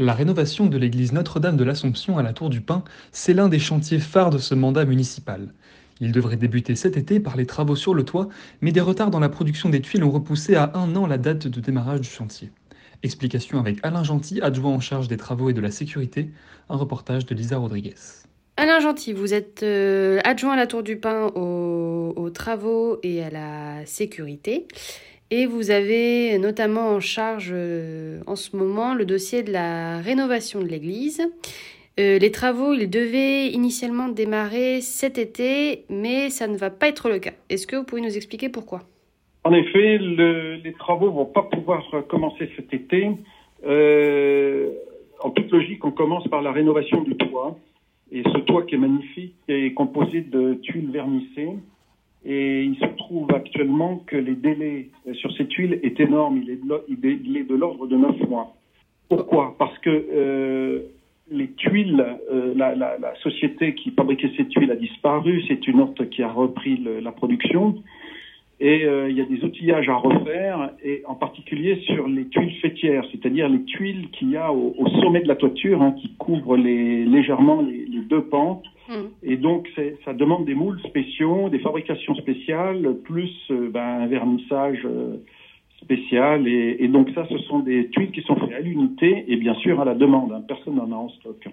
La rénovation de l'église Notre-Dame de l'Assomption à la Tour du Pin, c'est l'un des chantiers phares de ce mandat municipal. Il devrait débuter cet été par les travaux sur le toit, mais des retards dans la production des tuiles ont repoussé à un an la date de démarrage du chantier. Explication avec Alain Gentil, adjoint en charge des travaux et de la sécurité, un reportage de Lisa Rodriguez. Alain Gentil, vous êtes euh, adjoint à la Tour du Pin aux, aux travaux et à la sécurité. Et vous avez notamment en charge euh, en ce moment le dossier de la rénovation de l'église. Euh, les travaux, ils devaient initialement démarrer cet été, mais ça ne va pas être le cas. Est-ce que vous pouvez nous expliquer pourquoi? En effet, le- les travaux vont pas pouvoir euh, commencer cet été. En toute logique, on commence par la rénovation du toit. Et ce toit qui est magnifique est composé de tuiles vernissées. Et il se trouve actuellement que les délais euh, sur ces tuiles est énorme. Il est de l'ordre de 9 mois. Pourquoi? Parce que euh, les tuiles, euh, la, société qui fabriquait ces tuiles a disparu. C'est une autre qui a repris la production. Et il y a des outillages à refaire, et en particulier sur les tuiles fêtières, c'est-à-dire les tuiles qu'il y a au, au sommet de la toiture, hein, qui couvrent les, légèrement les, les deux pentes. Et donc, ça demande des moules spéciaux, des fabrications spéciales, plus euh, ben, un vernissage euh, spécial. Et, et donc, ça, ce sont des tuiles qui sont faites à l'unité et bien sûr à la demande. hein. Personne n'en a en stock.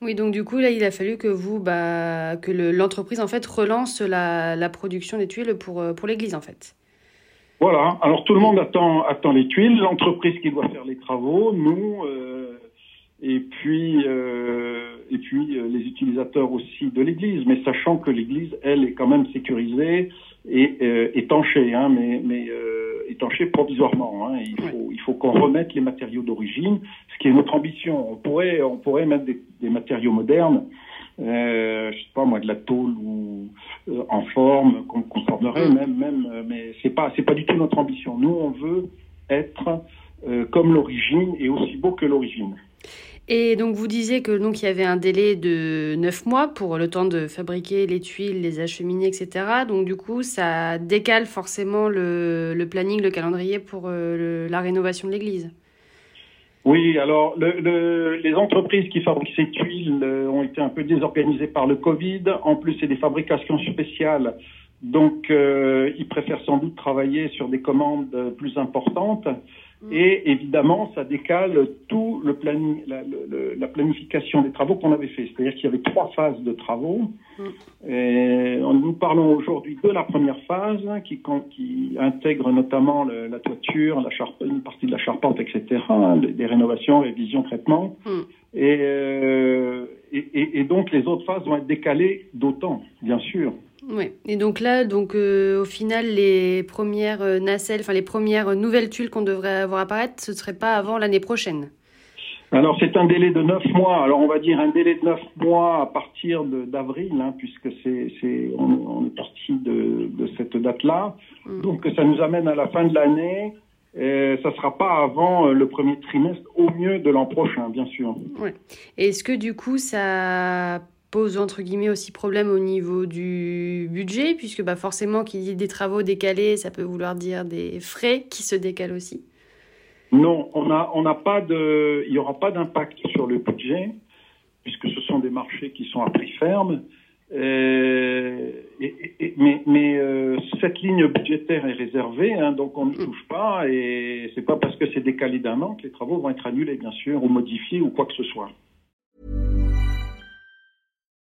Oui, donc du coup, là, il a fallu que vous, bah, que le- l'entreprise, en fait, relance la, la production des tuiles pour, euh, pour l'église, en fait. Voilà. Alors tout le monde attend, attend les tuiles, l'entreprise qui doit faire les travaux, nous, euh, et puis, euh, et puis euh, les utilisateurs aussi de l'église. Mais sachant que l'église, elle, est quand même sécurisée et euh, étanchée, hein, mais, mais euh, étanchée provisoirement. Hein. Il faut, il faut qu'on remette les matériaux d'origine, ce qui est notre ambition. On pourrait, on pourrait mettre des, des matériaux modernes. Euh, je sais pas moi de la tôle ou euh, en forme qu'on conserverait Mm. même même euh, mais c'est pas c'est pas du tout notre ambition nous on veut être euh, comme l'origine et aussi beau que l'origine Et donc, vous disiez que donc il y avait un délai de 9 mois pour le temps de fabriquer les tuiles, les acheminer, etc. Donc, du coup, ça décale forcément le, planning, le calendrier pour euh, la rénovation de l'église. oui alors le, le- les entreprises qui fabriquent ces tuiles euh, ont été un peu désorganisées par le Covid en plus c'est des fabrications spéciales donc euh, ils préfèrent sans doute travailler sur des commandes plus importantes Et évidemment, ça décale tout le planning, la, le- le- la planification des travaux qu'on avait fait. C'est-à-dire qu'il y avait trois phases de travaux. Et nous parlons aujourd'hui de la première phase qui, con- qui intègre notamment le- la toiture, la une partie de la charpente, etc. hein, des rénovations, révisions, traitements. Mm. Et, euh, et, et- et donc les autres phases vont être décalées d'autant, bien sûr. Oui. Et donc là, donc euh, au final, les premières euh, nacelles, enfin les premières nouvelles tuiles qu'on devrait avoir apparaître, ce serait pas avant l'année prochaine. Alors c'est un délai de neuf mois. Alors on va dire un délai de neuf mois à partir d'avril, hein, puisque c'est, on, on est parti de, de cette date-là. Mm. Donc ça nous amène à la fin de l'année. Et ça sera pas avant euh, le premier trimestre, au mieux de l'an prochain, bien sûr. Et Est-ce que du coup, ça pose entre guillemets aussi problème au niveau du budget, puisque bah, forcément, qui dit des travaux décalés, ça peut vouloir dire des frais qui se décalent aussi. Non, on a, on n'a pas de, il y aura pas d'impact sur le budget, puisque ce sont des marchés qui sont à prix ferme. Euh, et- mais mais euh, cette ligne budgétaire est réservée, hein, donc on n'y touche pas, et c'est pas parce que c'est décalé d'un an que les travaux vont être annulés, bien sûr, ou modifiés ou quoi que ce soit.